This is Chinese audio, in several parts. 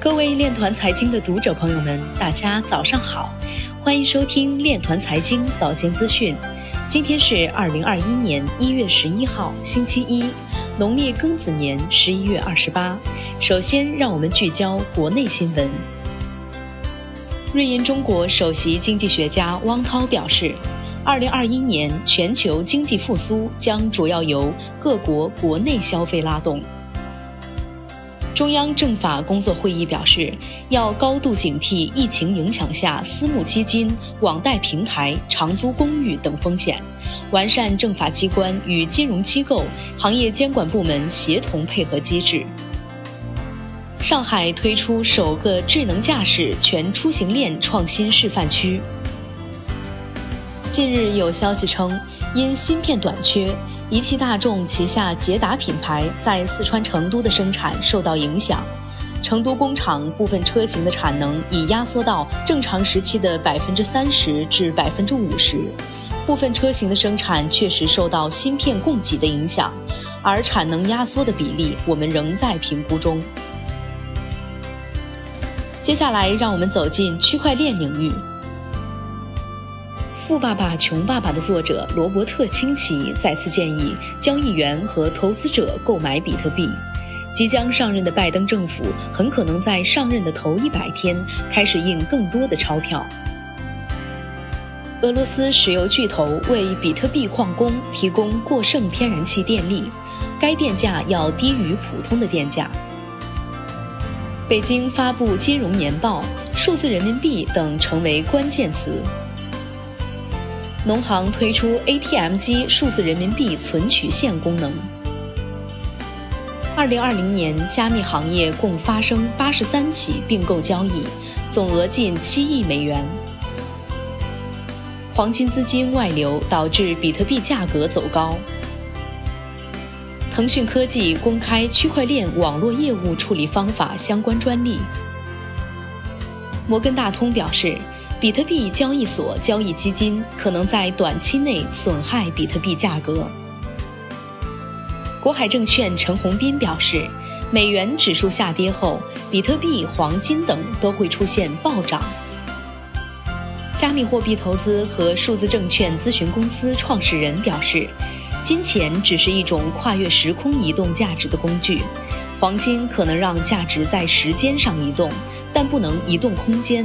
各位链团财经的读者朋友们，大家早上好，欢迎收听链团财经早间资讯。今天是二零二一年一月十一号，星期一，农历庚子年十一月二十八。首先，让我们聚焦国内新闻。瑞银中国首席经济学家汪涛表示，二零二一年全球经济复苏将主要由各国国内消费拉动。中央政法工作会议表示，要高度警惕疫情影响下私募基金、网贷平台、长租公寓等风险，完善政法机关与金融机构、行业监管部门协同配合机制。上海推出首个智能驾驶全出行链创新示范区。近日有消息称，因芯片短缺。一汽大众旗下捷达品牌在四川成都的生产受到影响，成都工厂部分车型的产能已压缩到正常时期的百分之三十至百分之五十，部分车型的生产确实受到芯片供给的影响，而产能压缩的比例我们仍在评估中。接下来，让我们走进区块链领域。《富爸爸穷爸爸》的作者罗伯特清崎再次建议交易员和投资者购买比特币。即将上任的拜登政府很可能在上任的头一百天开始印更多的钞票。俄罗斯石油巨头为比特币矿工提供过剩天然气电力，该电价要低于普通的电价。北京发布金融年报，数字人民币等成为关键词。农行推出 ATM 机数字人民币存取现功能。二零二零年，加密行业共发生八十三起并购交易，总额近七亿美元。黄金资金外流导致比特币价格走高。腾讯科技公开区块链网络业务处理方法相关专利。摩根大通表示。比特币交易所交易基金可能在短期内损害比特币价格。国海证券陈宏斌表示，美元指数下跌后，比特币、黄金等都会出现暴涨。加密货币投资和数字证券咨询公司创始人表示，金钱只是一种跨越时空移动价值的工具，黄金可能让价值在时间上移动，但不能移动空间。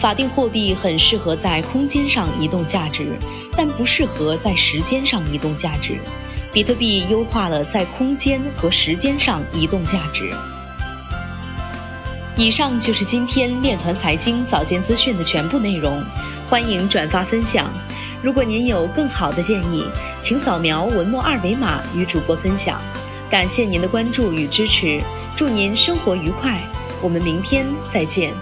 法定货币很适合在空间上移动价值，但不适合在时间上移动价值。比特币优化了在空间和时间上移动价值。以上就是今天链团财经早间资讯的全部内容，欢迎转发分享。如果您有更好的建议，请扫描文末二维码与主播分享。感谢您的关注与支持，祝您生活愉快，我们明天再见。